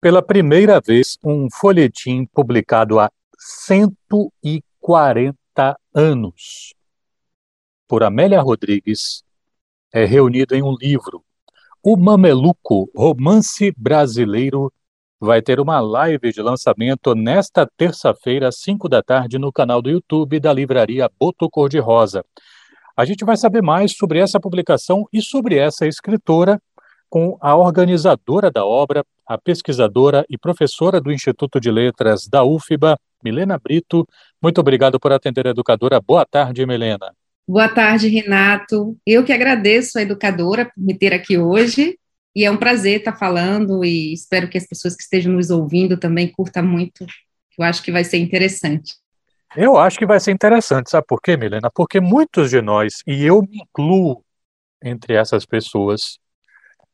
pela primeira vez um folhetim publicado há 140 anos por Amélia Rodrigues é reunido em um livro. O Mameluco, Romance Brasileiro, vai ter uma live de lançamento nesta terça-feira, às 5 da tarde, no canal do YouTube da livraria Boto Cor-de-Rosa. A gente vai saber mais sobre essa publicação e sobre essa escritora com a organizadora da obra, a pesquisadora e professora do Instituto de Letras da UFBA, Milena Brito. Muito obrigado por atender a educadora. Boa tarde, Milena. Boa tarde, Renato. Eu que agradeço a educadora por me ter aqui hoje. E é um prazer estar falando e espero que as pessoas que estejam nos ouvindo também curtam muito. Eu acho que vai ser interessante. Eu acho que vai ser interessante, sabe por quê, Milena? Porque muitos de nós, e eu me incluo entre essas pessoas,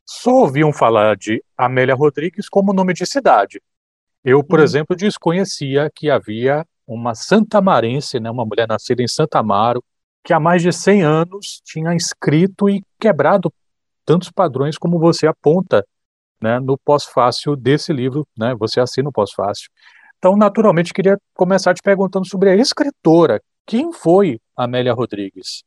só ouviam falar de Amélia Rodrigues como nome de cidade. Eu, por hum. exemplo, desconhecia que havia uma santamarense, né, uma mulher nascida em Santa Amaro, que há mais de 100 anos tinha escrito e quebrado tantos padrões como você aponta né, no pós-fácil desse livro, né, você assina o pós-fácil. Então, naturalmente, queria começar te perguntando sobre a escritora. Quem foi Amélia Rodrigues?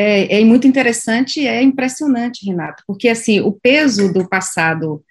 É, é muito interessante e é impressionante, Renato, porque assim o peso do passado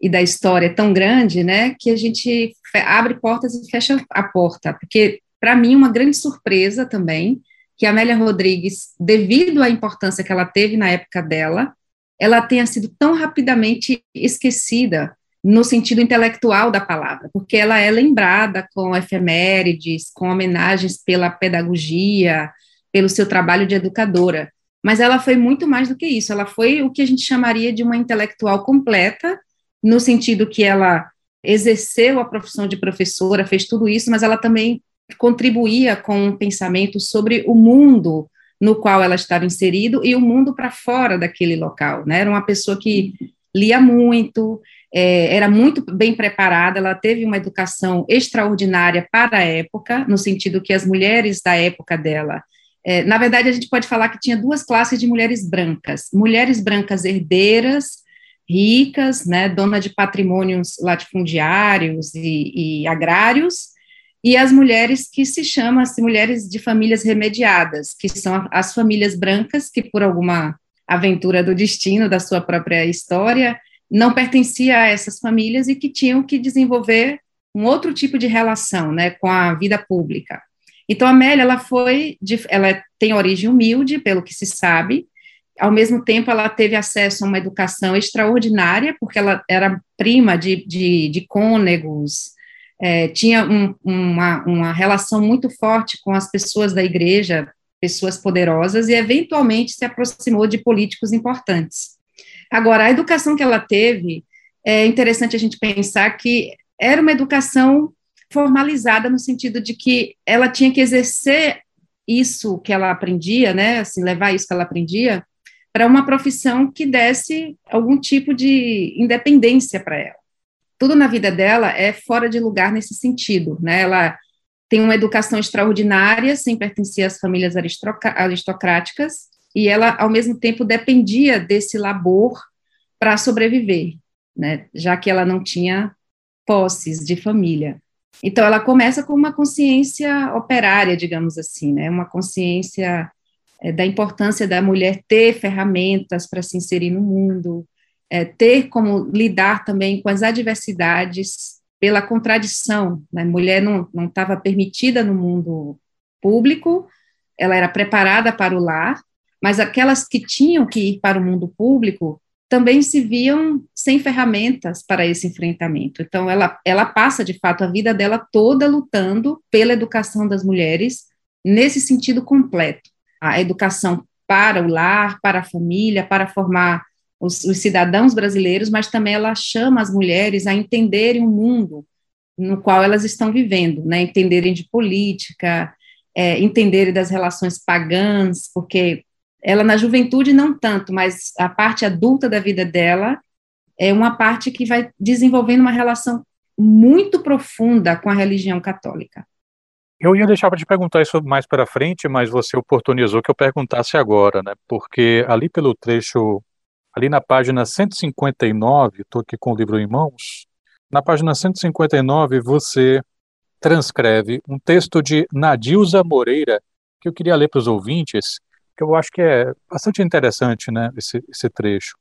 e da história é tão grande, né, que a gente abre portas e fecha a porta, porque para mim uma grande surpresa também que a Amélia Rodrigues, devido à importância que ela teve na época dela, ela tenha sido tão rapidamente esquecida no sentido intelectual da palavra, porque ela é lembrada com efemérides, com homenagens pela pedagogia, pelo seu trabalho de educadora, mas ela foi muito mais do que isso, ela foi o que a gente chamaria de uma intelectual completa, no sentido que ela exerceu a profissão de professora, fez tudo isso, mas ela também contribuía com um pensamento sobre o mundo no qual ela estava inserido e o mundo para fora daquele local, né? Era uma pessoa que lia muito, é, era muito bem preparada, ela teve uma educação extraordinária para a época, no sentido que as mulheres da época dela é, na verdade, a gente pode falar que tinha duas classes de mulheres brancas: mulheres brancas herdeiras, ricas, né, dona de patrimônios latifundiários e, e agrários, e as mulheres que se chamam as mulheres de famílias remediadas, que são as famílias brancas que, por alguma aventura do destino, da sua própria história, não pertencia a essas famílias e que tinham que desenvolver um outro tipo de relação né, com a vida pública. Então, a Amélia, ela foi, de, ela tem origem humilde, pelo que se sabe, ao mesmo tempo ela teve acesso a uma educação extraordinária, porque ela era prima de, de, de cônegos, é, tinha um, uma, uma relação muito forte com as pessoas da igreja, pessoas poderosas, e eventualmente se aproximou de políticos importantes. Agora, a educação que ela teve, é interessante a gente pensar que era uma educação formalizada no sentido de que ela tinha que exercer isso que ela aprendia, né, assim, levar isso que ela aprendia para uma profissão que desse algum tipo de independência para ela. Tudo na vida dela é fora de lugar nesse sentido, né? Ela tem uma educação extraordinária, sem pertencer às famílias aristocráticas, e ela, ao mesmo tempo, dependia desse labor para sobreviver, né? Já que ela não tinha posses de família. Então, ela começa com uma consciência operária, digamos assim, né? uma consciência é, da importância da mulher ter ferramentas para se inserir no mundo, é, ter como lidar também com as adversidades pela contradição. Né? Mulher não estava permitida no mundo público, ela era preparada para o lar, mas aquelas que tinham que ir para o mundo público também se viam sem ferramentas para esse enfrentamento. Então, ela, ela passa, de fato, a vida dela toda lutando pela educação das mulheres, nesse sentido completo. A educação para o lar, para a família, para formar os, os cidadãos brasileiros, mas também ela chama as mulheres a entenderem o mundo no qual elas estão vivendo, né? entenderem de política, é, entenderem das relações pagãs, porque ela na juventude não tanto, mas a parte adulta da vida dela é uma parte que vai desenvolvendo uma relação muito profunda com a religião católica. Eu ia deixar para te perguntar isso mais para frente, mas você oportunizou que eu perguntasse agora, né? Porque ali pelo trecho, ali na página 159, estou aqui com o livro em mãos, Na página 159, você transcreve um texto de Nadilza Moreira, que eu queria ler para os ouvintes, que eu acho que é bastante interessante, né, esse, esse trecho.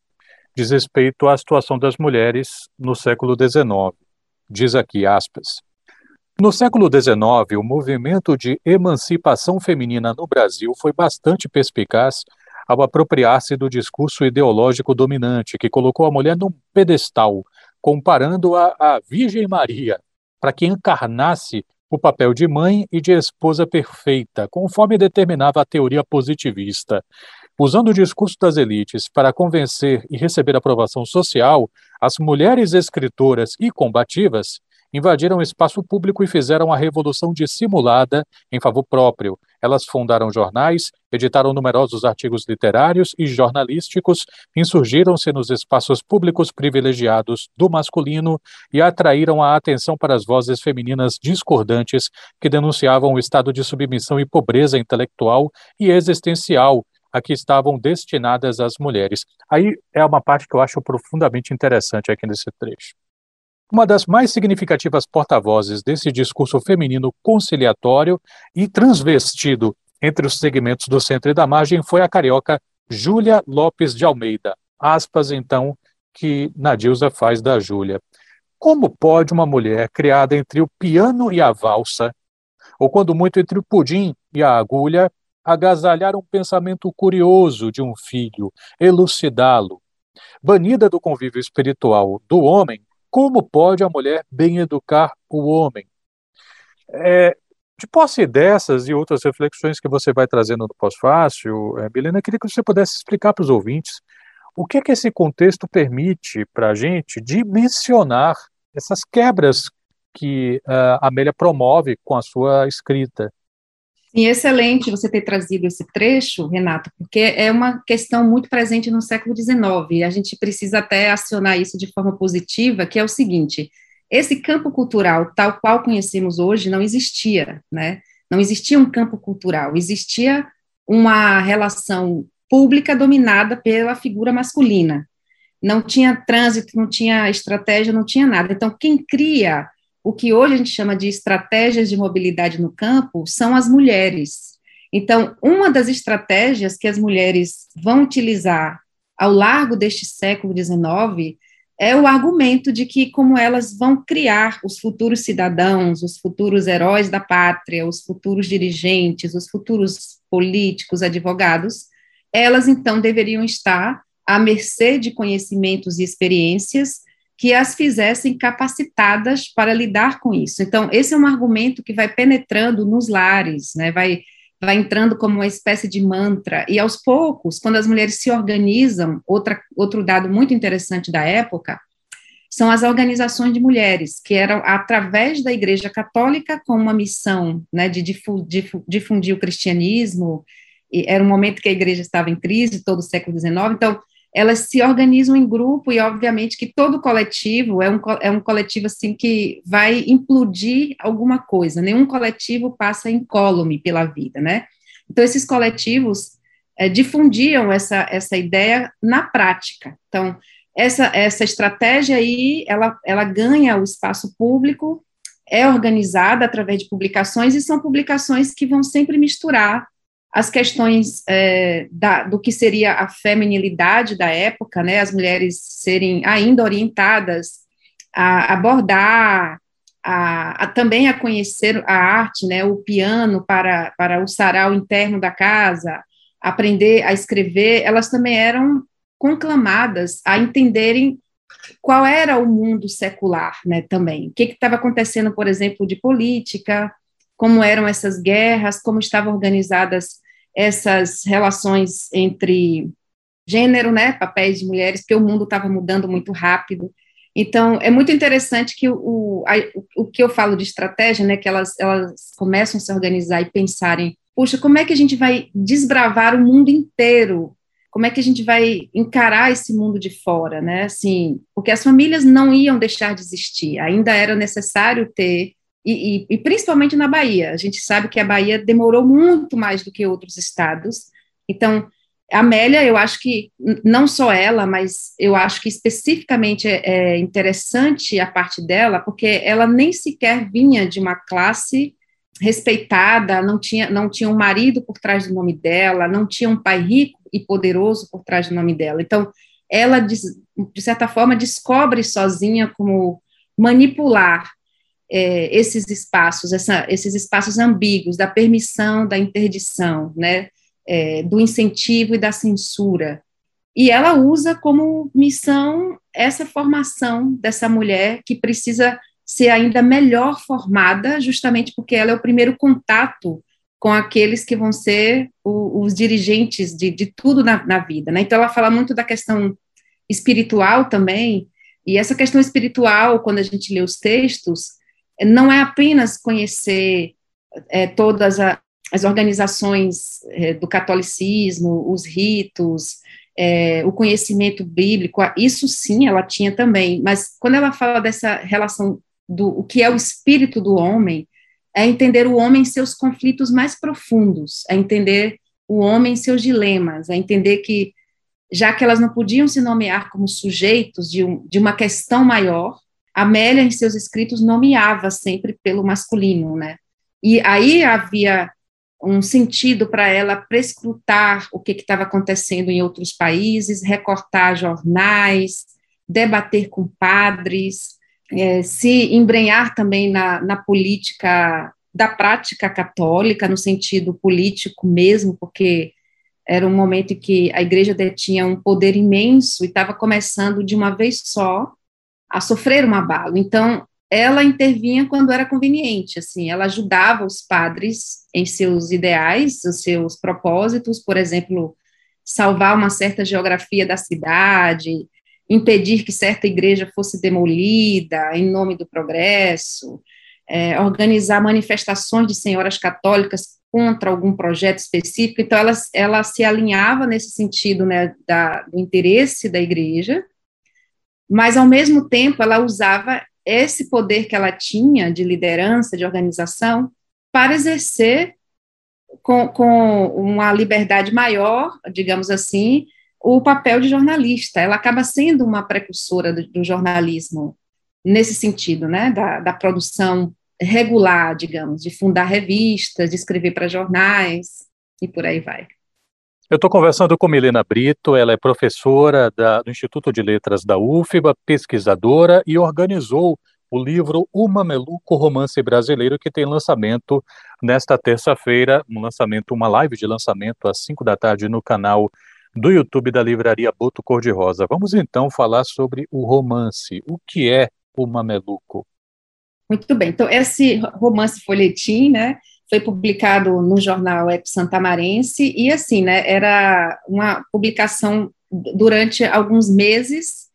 Diz respeito à situação das mulheres no século XIX. Diz aqui, aspas, no século XIX, o movimento de emancipação feminina no Brasil foi bastante perspicaz ao apropriar-se do discurso ideológico dominante, que colocou a mulher num pedestal, comparando-a à Virgem Maria, para que encarnasse o papel de mãe e de esposa perfeita, conforme determinava a teoria positivista. Usando o discurso das elites para convencer e receber aprovação social, as mulheres escritoras e combativas invadiram o espaço público e fizeram a revolução dissimulada em favor próprio. Elas fundaram jornais, editaram numerosos artigos literários e jornalísticos, insurgiram-se nos espaços públicos privilegiados do masculino e atraíram a atenção para as vozes femininas discordantes que denunciavam o estado de submissão e pobreza intelectual e existencial a que estavam destinadas as mulheres. Aí é uma parte que eu acho profundamente interessante aqui nesse trecho. Uma das mais significativas porta-vozes desse discurso feminino conciliatório e transvestido entre os segmentos do centro e da margem foi a carioca Júlia Lopes de Almeida. Aspas, então, que Nadilza faz da Júlia. Como pode uma mulher criada entre o piano e a valsa, ou quando muito entre o pudim e a agulha, agasalhar um pensamento curioso de um filho, elucidá-lo? Banida do convívio espiritual do homem, como pode a mulher bem educar o homem? É, de posse dessas e outras reflexões que você vai trazendo no pós-fácil, é, Milena, queria que você pudesse explicar para os ouvintes o que, é que esse contexto permite para a gente dimensionar essas quebras que uh, a Amélia promove com a sua escrita. Sim, excelente você ter trazido esse trecho, Renato, porque é uma questão muito presente no século XIX, a gente precisa até acionar isso de forma positiva, que é o seguinte, esse campo cultural, tal qual conhecemos hoje, não existia, né? Não existia um campo cultural, existia uma relação pública dominada pela figura masculina. Não tinha trânsito, não tinha estratégia, não tinha nada. Então, quem cria o que hoje a gente chama de estratégias de mobilidade no campo são as mulheres. Então, uma das estratégias que as mulheres vão utilizar ao largo deste século XIX é o argumento de que, como elas vão criar os futuros cidadãos, os futuros heróis da pátria, os futuros dirigentes, os futuros políticos, advogados, elas então deveriam estar à mercê de conhecimentos e experiências que as fizessem capacitadas para lidar com isso. Então, esse é um argumento que vai penetrando nos lares, né, vai, vai entrando como uma espécie de mantra, e aos poucos, quando as mulheres se organizam, outra, outro dado muito interessante da época, são as organizações de mulheres, que eram através da Igreja Católica, com uma missão né, de difundir o cristianismo, era um momento que a igreja estava em crise, todo o século XIX, então, elas se organizam em grupo e, obviamente, que todo coletivo é um, é um coletivo, assim, que vai implodir alguma coisa, nenhum coletivo passa incólume pela vida, né? Então, esses coletivos é, difundiam essa, essa ideia na prática. Então, essa, essa estratégia aí, ela, ela ganha o espaço público, é organizada através de publicações, e são publicações que vão sempre misturar as questões é, da, do que seria a feminilidade da época, né, as mulheres serem ainda orientadas a abordar, a, a, também a conhecer a arte, né, o piano para, para o sarau interno da casa, aprender a escrever, elas também eram conclamadas a entenderem qual era o mundo secular, né, também, o que estava acontecendo, por exemplo, de política, como eram essas guerras, como estavam organizadas essas relações entre gênero, né, papéis de mulheres, porque o mundo estava mudando muito rápido. Então, é muito interessante que o, a, o que eu falo de estratégia, né, que elas, elas começam a se organizar e pensarem, puxa, como é que a gente vai desbravar o mundo inteiro? Como é que a gente vai encarar esse mundo de fora, né? Assim, porque as famílias não iam deixar de existir, ainda era necessário ter e, e, e, principalmente na Bahia. A gente sabe que a Bahia demorou muito mais do que outros estados. Então, Amélia, eu acho que não só ela, mas eu acho que especificamente é, é interessante a parte dela, porque ela nem sequer vinha de uma classe respeitada, não tinha, não tinha um marido por trás do nome dela, não tinha um pai rico e poderoso por trás do nome dela. Então, ela, de, de certa forma, descobre sozinha como manipular é, esses espaços, essa, esses espaços ambíguos da permissão, da interdição, né, é, do incentivo e da censura. E ela usa como missão essa formação dessa mulher que precisa ser ainda melhor formada, justamente porque ela é o primeiro contato com aqueles que vão ser o, os dirigentes de, de tudo na, na, vida. Né? Então, ela fala muito da questão espiritual também, e essa questão espiritual, quando a gente lê os textos, não é apenas conhecer é, todas a, as organizações é, do catolicismo, os ritos, é, o conhecimento bíblico, isso sim ela tinha também, mas quando ela fala dessa relação do o que é o espírito do homem, é entender o homem em seus conflitos mais profundos, é entender o homem em seus dilemas, é entender que, já que elas não podiam se nomear como sujeitos de, um, de uma questão maior, Amélia, em seus escritos, nomeava sempre pelo masculino, né? E aí havia um sentido para ela prescrutar o que estava acontecendo em outros países, recortar jornais, debater com padres, é, se embrenhar também na, na política da prática católica, no sentido político mesmo, porque era um momento em que a igreja detinha um poder imenso e estava começando de uma vez só a sofrer um abalo. Então, ela intervinha quando era conveniente, assim, ela ajudava os padres em seus ideais, os seus propósitos, por exemplo, salvar uma certa geografia da cidade, impedir que certa igreja fosse demolida em nome do progresso, é, organizar manifestações de senhoras católicas contra algum projeto específico. Então, ela, ela se alinhava nesse sentido né, da, do interesse da igreja, mas, ao mesmo tempo, ela usava esse poder que ela tinha de liderança, de organização, para exercer com, com uma liberdade maior, digamos assim, o papel de jornalista. Ela acaba sendo uma precursora do, do jornalismo nesse sentido, né, da, da, produção regular, digamos, de fundar revistas, de escrever para jornais e por aí vai. Eu estou conversando com Milena Brito, ela é professora da, do Instituto de Letras da UFBA, pesquisadora e organizou o livro O Mameluco Romance Brasileiro, que tem lançamento nesta terça-feira, um lançamento, uma live de lançamento às 5 da tarde no canal do YouTube da Livraria Boto Cor-de-Rosa. Vamos então falar sobre o romance. O que é o Mameluco? Muito bem. Então, esse romance folhetim, né, foi publicado no jornal Ep Santamarense, e assim, né, era uma publicação durante alguns meses,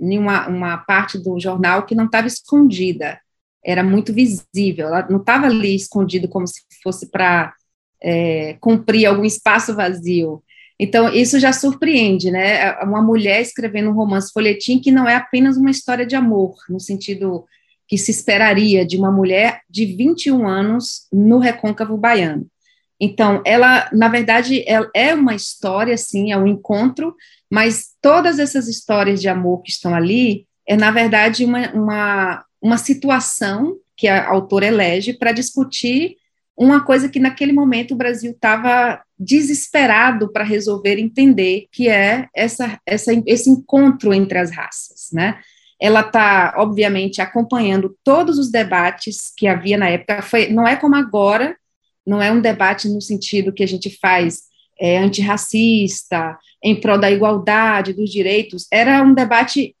em uma, uma parte do jornal que não estava escondida, era muito visível, ela não estava ali escondido como se fosse para é, cumprir algum espaço vazio, então, isso já surpreende, né? Uma mulher escrevendo um romance folhetim que não é apenas uma história de amor, no sentido que se esperaria de uma mulher de 21 anos no recôncavo baiano. Então, ela, na verdade, é uma história, sim, é um encontro, mas todas essas histórias de amor que estão ali é, na verdade, uma, uma, uma situação que a autora elege para discutir uma coisa que naquele momento o Brasil estava desesperado para resolver entender, que é essa, essa, esse encontro entre as raças, né? Ela está, obviamente, acompanhando todos os debates que havia na época. Foi, não é como agora, não é um debate no sentido que a gente faz é, antirracista, em prol da igualdade, dos direitos. Era um debate,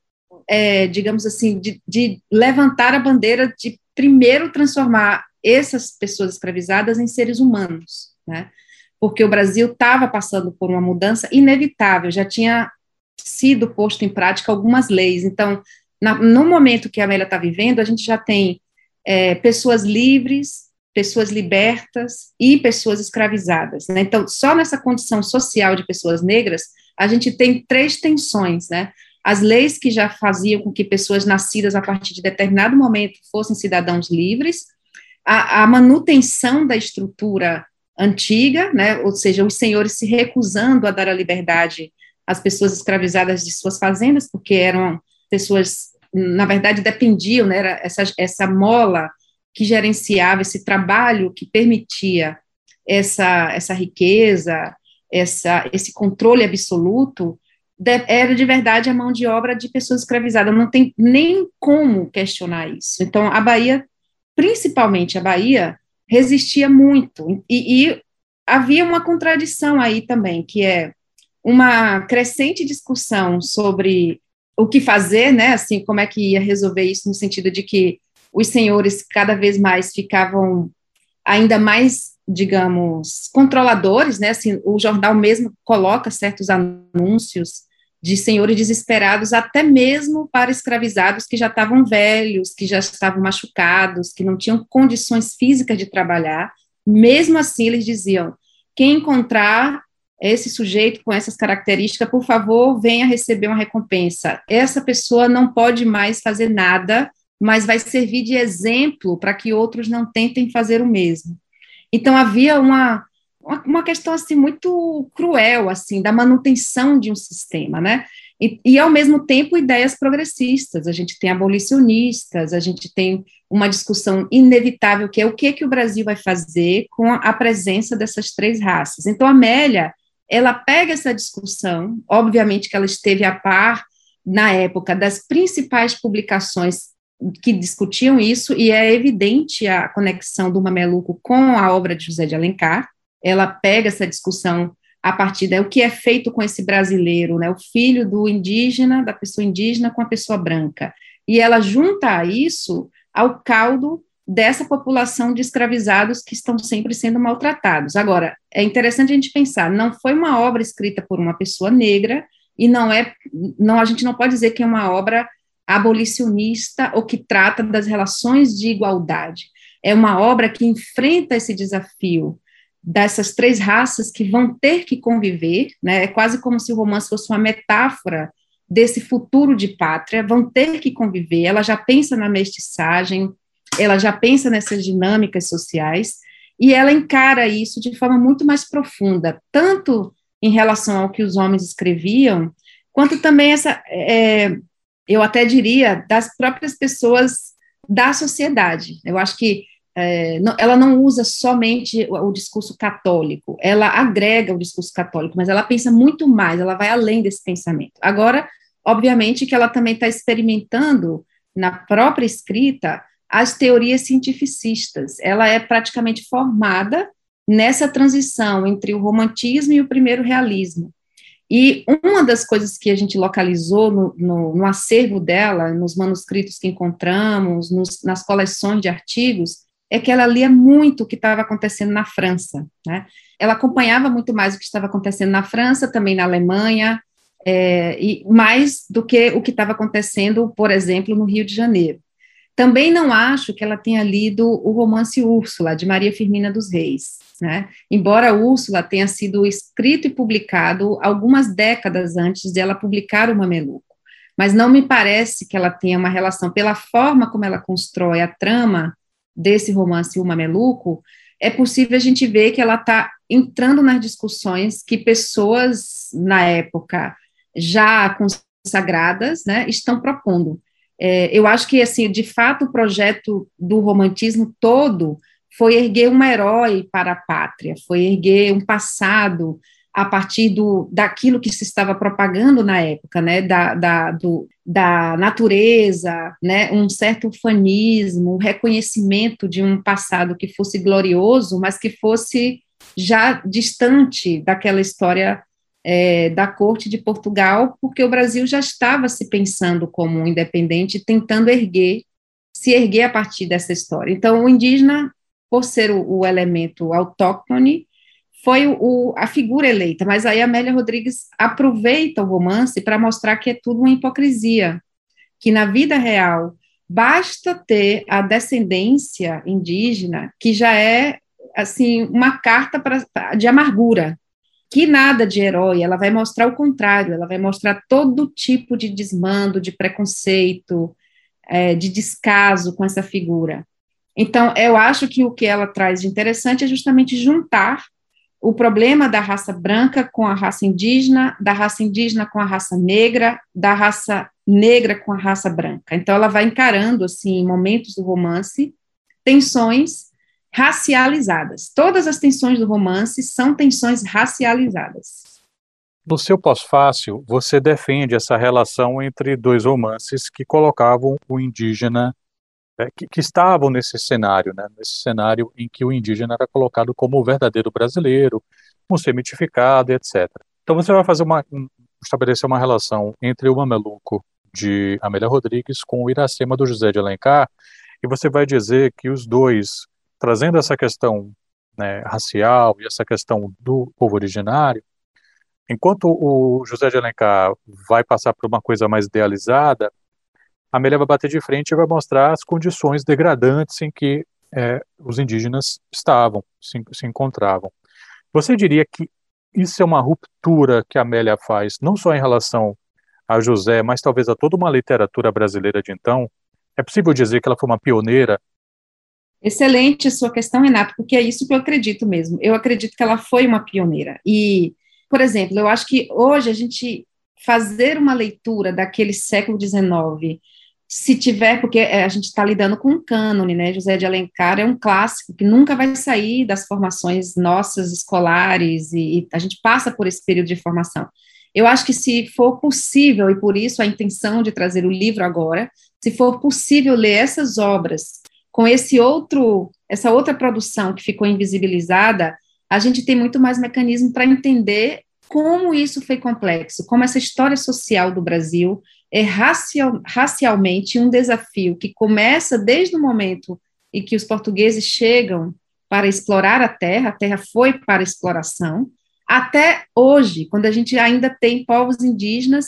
é, digamos assim, de, de levantar a bandeira de primeiro transformar essas pessoas escravizadas em seres humanos, né? Porque o Brasil estava passando por uma mudança inevitável, já tinha sido posto em prática algumas leis. Então, na, no momento que a Amélia está vivendo, a gente já tem é, pessoas livres, pessoas libertas e pessoas escravizadas. Né? Então, só nessa condição social de pessoas negras, a gente tem três tensões, né? As leis que já faziam com que pessoas nascidas a partir de determinado momento fossem cidadãos livres, a, a manutenção da estrutura antiga, né, ou seja, os senhores se recusando a dar a liberdade às pessoas escravizadas de suas fazendas, porque eram pessoas, na verdade, dependiam, né, era essa, essa mola que gerenciava esse trabalho que permitia essa, essa riqueza, essa, esse controle absoluto, de, era de verdade a mão de obra de pessoas escravizadas, não tem nem como questionar isso. Então, a Bahia, principalmente a Bahia, resistia muito, e, e havia uma contradição aí também, que é uma crescente discussão sobre o que fazer, né, assim, como é que ia resolver isso, no sentido de que os senhores cada vez mais ficavam ainda mais, digamos, controladores, né, assim, o jornal mesmo coloca certos anúncios de senhores desesperados, até mesmo para escravizados que já estavam velhos, que já estavam machucados, que não tinham condições físicas de trabalhar. Mesmo assim, eles diziam: quem encontrar esse sujeito com essas características, por favor, venha receber uma recompensa. Essa pessoa não pode mais fazer nada, mas vai servir de exemplo para que outros não tentem fazer o mesmo. Então havia uma uma questão assim muito cruel assim da manutenção de um sistema, né? E, e, ao mesmo tempo ideias progressistas. A gente tem abolicionistas, a gente tem uma discussão inevitável que é o que que o Brasil vai fazer com a, presença dessas três raças. Então Amélia, ela pega essa discussão, obviamente que ela esteve a par na época das principais publicações que discutiam isso, e é evidente a conexão do Mameluco com a obra de José de Alencar, ela pega essa discussão a partir da o que é feito com esse brasileiro, né, o filho do indígena, da pessoa indígena com a pessoa branca, e ela junta isso ao caldo dessa população de escravizados que estão sempre sendo maltratados. Agora, é interessante a gente pensar, não foi uma obra escrita por uma pessoa negra e não é, não a gente não pode dizer que é uma obra abolicionista ou que trata das relações de igualdade. É uma obra que enfrenta esse desafio dessas três raças que vão ter que conviver, né? É quase como se o romance fosse uma metáfora desse futuro de pátria, vão ter que conviver. Ela já pensa na mestiçagem, ela já pensa nessas dinâmicas sociais e ela encara isso de forma muito mais profunda, tanto em relação ao que os homens escreviam, quanto também essa, é, eu até diria, das próprias pessoas da sociedade. Eu acho que é, não, ela não usa somente o, o, discurso católico, ela agrega o discurso católico, mas ela pensa muito mais, ela vai além desse pensamento. Agora, obviamente que ela também está experimentando na própria escrita as teorias cientificistas. Ela é praticamente formada nessa transição entre o romantismo e o primeiro realismo. E uma das coisas que a gente localizou no, no, no acervo dela, nos manuscritos que encontramos, nos, nas coleções de artigos, é que ela lia muito o que estava acontecendo na França. Né? Ela acompanhava muito mais o que estava acontecendo na França, também na Alemanha, é, e mais do que o que estava acontecendo, por exemplo, no Rio de Janeiro. Também não acho que ela tenha lido o romance Úrsula, de Maria Firmina dos Reis. Né? Embora Úrsula tenha sido escrito e publicado algumas décadas antes de ela publicar o Mameluco. Mas não me parece que ela tenha uma relação, pela forma como ela constrói a trama desse romance O Mameluco, é possível a gente ver que ela está entrando nas discussões que pessoas, na época, já consagradas, né, estão propondo. É, eu acho que, assim, de fato, o projeto do romantismo todo foi erguer um herói para a pátria, foi erguer um passado a partir do, daquilo que se estava propagando na época, né, da, da, do, da natureza, né, um certo ufanismo, um reconhecimento de um passado que fosse glorioso, mas que fosse já distante daquela história é, da corte de Portugal, porque o Brasil já estava se pensando como independente, tentando erguer, se erguer a partir dessa história. Então, o indígena, por ser o, o elemento autóctone, foi o, a figura eleita, mas aí Amélia Rodrigues aproveita o romance para mostrar que é tudo uma hipocrisia, que na vida real basta ter a descendência indígena, que já é assim uma carta pra, de amargura, que nada de herói, ela vai mostrar o contrário, ela vai mostrar todo tipo de desmando, de preconceito, é, de descaso com essa figura. Então, eu acho que o que ela traz de interessante é justamente juntar o problema da raça branca com a raça indígena, da raça indígena com a raça negra, da raça negra com a raça branca. Então, ela vai encarando, assim, momentos do romance, tensões racializadas. Todas as tensões do romance são tensões racializadas. No seu pós-fácil, você defende essa relação entre dois romances que colocavam o indígena é, que, que, estavam nesse cenário, né, nesse cenário em que o indígena era colocado como o verdadeiro brasileiro, um ser mitificado, etc. Então você vai fazer uma, um, estabelecer uma relação entre o Mameluco de Amélia Rodrigues com o Iracema do José de Alencar, e você vai dizer que os dois, trazendo essa questão né, racial e essa questão do povo originário, enquanto o José de Alencar vai passar por uma coisa mais idealizada, a Amélia vai bater de frente e vai mostrar as condições degradantes em que é, os indígenas estavam, se, se encontravam. Você diria que isso é uma ruptura que a Amélia faz, não só em relação a José, mas talvez a toda uma literatura brasileira de então? É possível dizer que ela foi uma pioneira? Excelente a sua questão, Renato, porque é isso que eu acredito mesmo. Eu acredito que ela foi uma pioneira. E, por exemplo, eu acho que hoje a gente fazer uma leitura daquele século XIX se tiver, porque é, a gente está lidando com um cânone, né? José de Alencar é um clássico que nunca vai sair das formações nossas escolares e, e, a gente passa por esse período de formação. Eu acho que se for possível, e por isso a intenção de trazer o livro agora, se for possível ler essas obras com esse outro, essa outra produção que ficou invisibilizada, a gente tem muito mais mecanismo para entender como isso foi complexo, como essa história social do Brasil é racial, racialmente um desafio que começa desde o momento em que os portugueses chegam para explorar a terra, a terra foi para exploração, até hoje, quando a gente ainda tem povos indígenas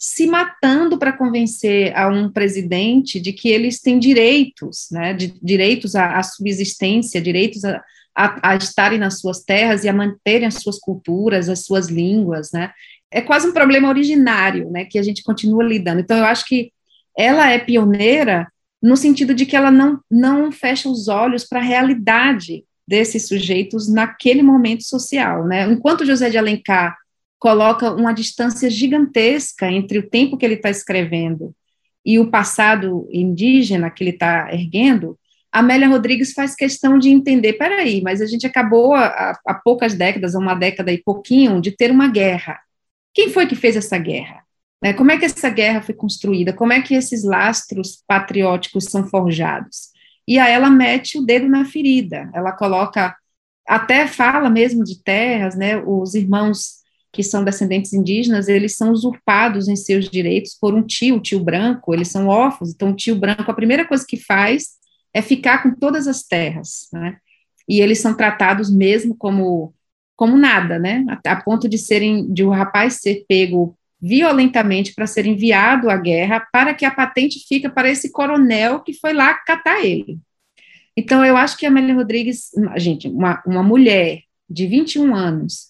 se matando para convencer a um presidente de que eles têm direitos, né, de, direitos à, à subsistência, direitos a, a, a, estarem nas suas terras e a manterem as suas culturas, as suas línguas, né, é quase um problema originário, né, que a gente continua lidando. Então, eu acho que ela é pioneira no sentido de que ela não, não fecha os olhos para a realidade desses sujeitos naquele momento social, né? Enquanto José de Alencar coloca uma distância gigantesca entre o tempo que ele está escrevendo e o passado indígena que ele está erguendo, Amélia Rodrigues faz questão de entender, peraí, mas a gente acabou há, há poucas décadas, uma década e pouquinho, de ter uma guerra. Quem foi que fez essa guerra? Né? Como é que essa guerra foi construída? Como é que esses lastros patrióticos são forjados? E aí ela mete o dedo na ferida, ela coloca, até fala mesmo de terras, né? Os irmãos que são descendentes indígenas, eles são usurpados em seus direitos por um tio, o tio branco, eles são órfãos, então o tio branco, a primeira coisa que faz é ficar com todas as terras, né? E eles são tratados mesmo como como nada, né? A, a ponto de serem de o um rapaz ser pego violentamente para ser enviado à guerra para que a patente fica para esse coronel que foi lá catar ele. Então, eu acho que a Amélia Rodrigues, gente, uma, uma mulher de 21 anos,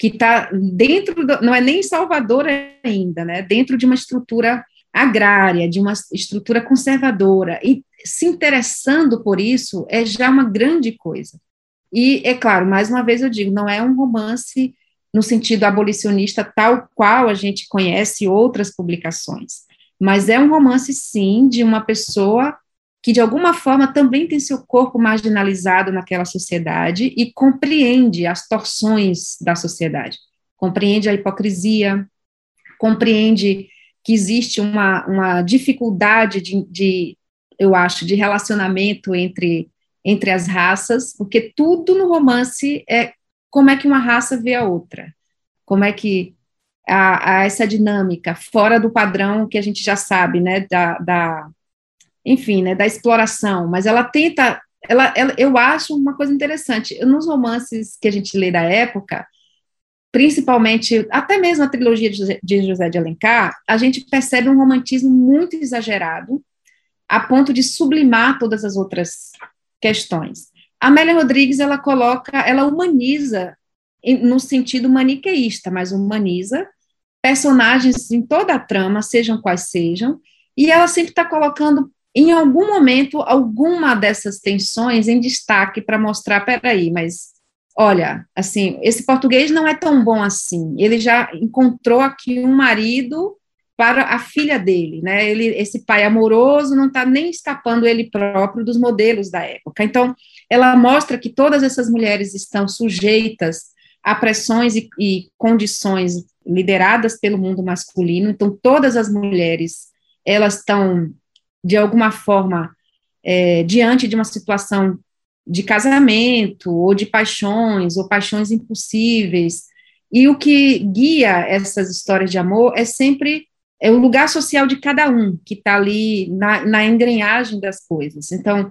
que está dentro, do, não é nem Salvador ainda, né, dentro de uma estrutura agrária, de uma estrutura conservadora, e se interessando por isso é já uma grande coisa. E, é claro, mais uma vez eu digo, não é um romance no sentido abolicionista tal qual a gente conhece outras publicações, mas é um romance, sim, de uma pessoa que, de alguma forma, também tem seu corpo marginalizado naquela sociedade e compreende as torções da sociedade, compreende a hipocrisia, compreende que existe uma, uma dificuldade de, de, eu acho, de relacionamento entre entre as raças, porque tudo no romance é como é que uma raça vê a outra, como é que a, a essa dinâmica fora do padrão que a gente já sabe, né, da, da enfim, né, da exploração, mas ela tenta, ela, ela, eu acho uma coisa interessante, nos romances que a gente lê da época, principalmente, até mesmo a trilogia de José de Alencar, a gente percebe um romantismo muito exagerado, a ponto de sublimar todas as outras questões. A Amélia Rodrigues, ela coloca, ela humaniza no sentido maniqueísta, mas humaniza personagens em toda a trama, sejam quais sejam, e ela sempre está colocando em algum momento, alguma dessas tensões em destaque para mostrar, peraí, mas olha, assim, esse português não é tão bom assim. Ele já encontrou aqui um marido para a filha dele, né? Ele, esse pai amoroso não está nem escapando ele próprio dos modelos da época. Então, ela mostra que todas essas mulheres estão sujeitas a pressões e, e condições lideradas pelo mundo masculino. Então, todas as mulheres elas estão de alguma forma é, diante de uma situação de casamento ou de paixões ou paixões impossíveis. E o que guia essas histórias de amor é sempre é o lugar social de cada um que está ali na, na engrenagem das coisas. Então,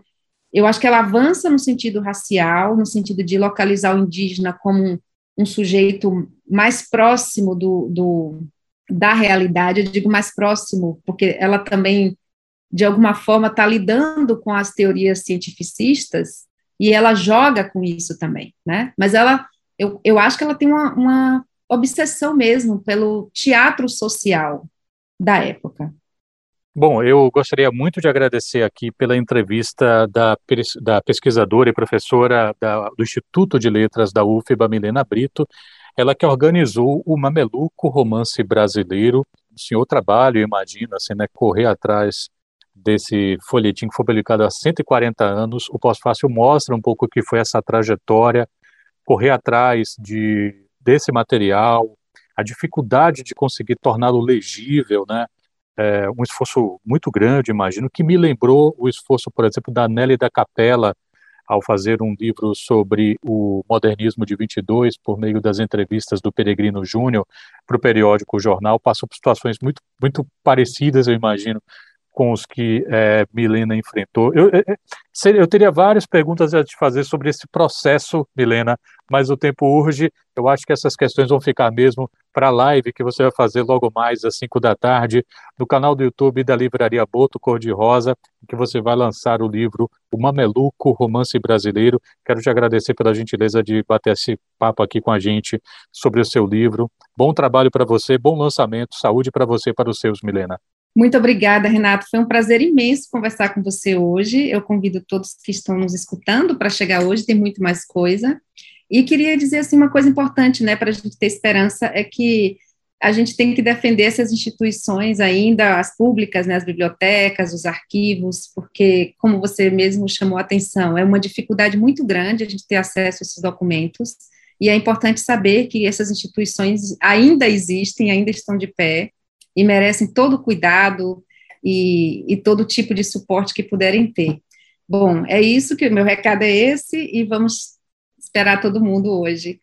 eu acho que ela avança no sentido racial, no sentido de localizar o indígena como um, um sujeito mais próximo do, do, da realidade, eu digo mais próximo, porque ela também, de alguma forma, está lidando com as teorias cientificistas e ela joga com isso também, né? Mas ela, eu, eu acho que ela tem uma, uma obsessão mesmo pelo teatro social, da época. Bom, eu gostaria muito de agradecer aqui pela entrevista da, da pesquisadora e professora da, do Instituto de Letras da UFBA, Milena Brito, ela que organizou o Mameluco Romance Brasileiro, o senhor trabalho, imagina, assim, né, correr atrás desse folhetim que foi publicado há 140 anos, o pós-fácil mostra um pouco o que foi essa trajetória, correr atrás de, desse material, a dificuldade de conseguir torná-lo legível, né? É um esforço muito grande, imagino, que me lembrou o esforço, por exemplo, da Nelly da Capella, ao fazer um livro sobre o modernismo de 22, por meio das entrevistas do Peregrino Júnior para o periódico o Jornal, passou por situações muito, muito parecidas, eu imagino, com os que é, Milena enfrentou. Eu, eu, eu, teria várias perguntas a te fazer sobre esse processo, Milena, mas o tempo urge. Eu acho que essas questões vão ficar mesmo para a live que você vai fazer logo mais às 5 da tarde no canal do YouTube da Livraria Boto Cor de Rosa, que você vai lançar o livro O Mameluco, Romance Brasileiro. Quero te agradecer pela gentileza de bater esse papo aqui com a gente sobre o seu livro. Bom trabalho para você, bom lançamento, saúde para você e para os seus, Milena. Muito obrigada, Renato. Foi um prazer imenso conversar com você hoje. Eu convido todos que estão nos escutando para chegar hoje, tem muito mais coisa. E queria dizer assim uma coisa importante, né, para a gente ter esperança é que a gente tem que defender essas instituições ainda, as públicas, né, as bibliotecas, os arquivos, porque, como você mesmo chamou a atenção, é uma dificuldade muito grande a gente ter acesso a esses documentos, e é importante saber que essas instituições ainda existem, ainda estão de pé, e merecem todo o cuidado e, e todo tipo de suporte que puderem ter. Bom, é isso que o meu recado é esse e vamos esperar todo mundo hoje.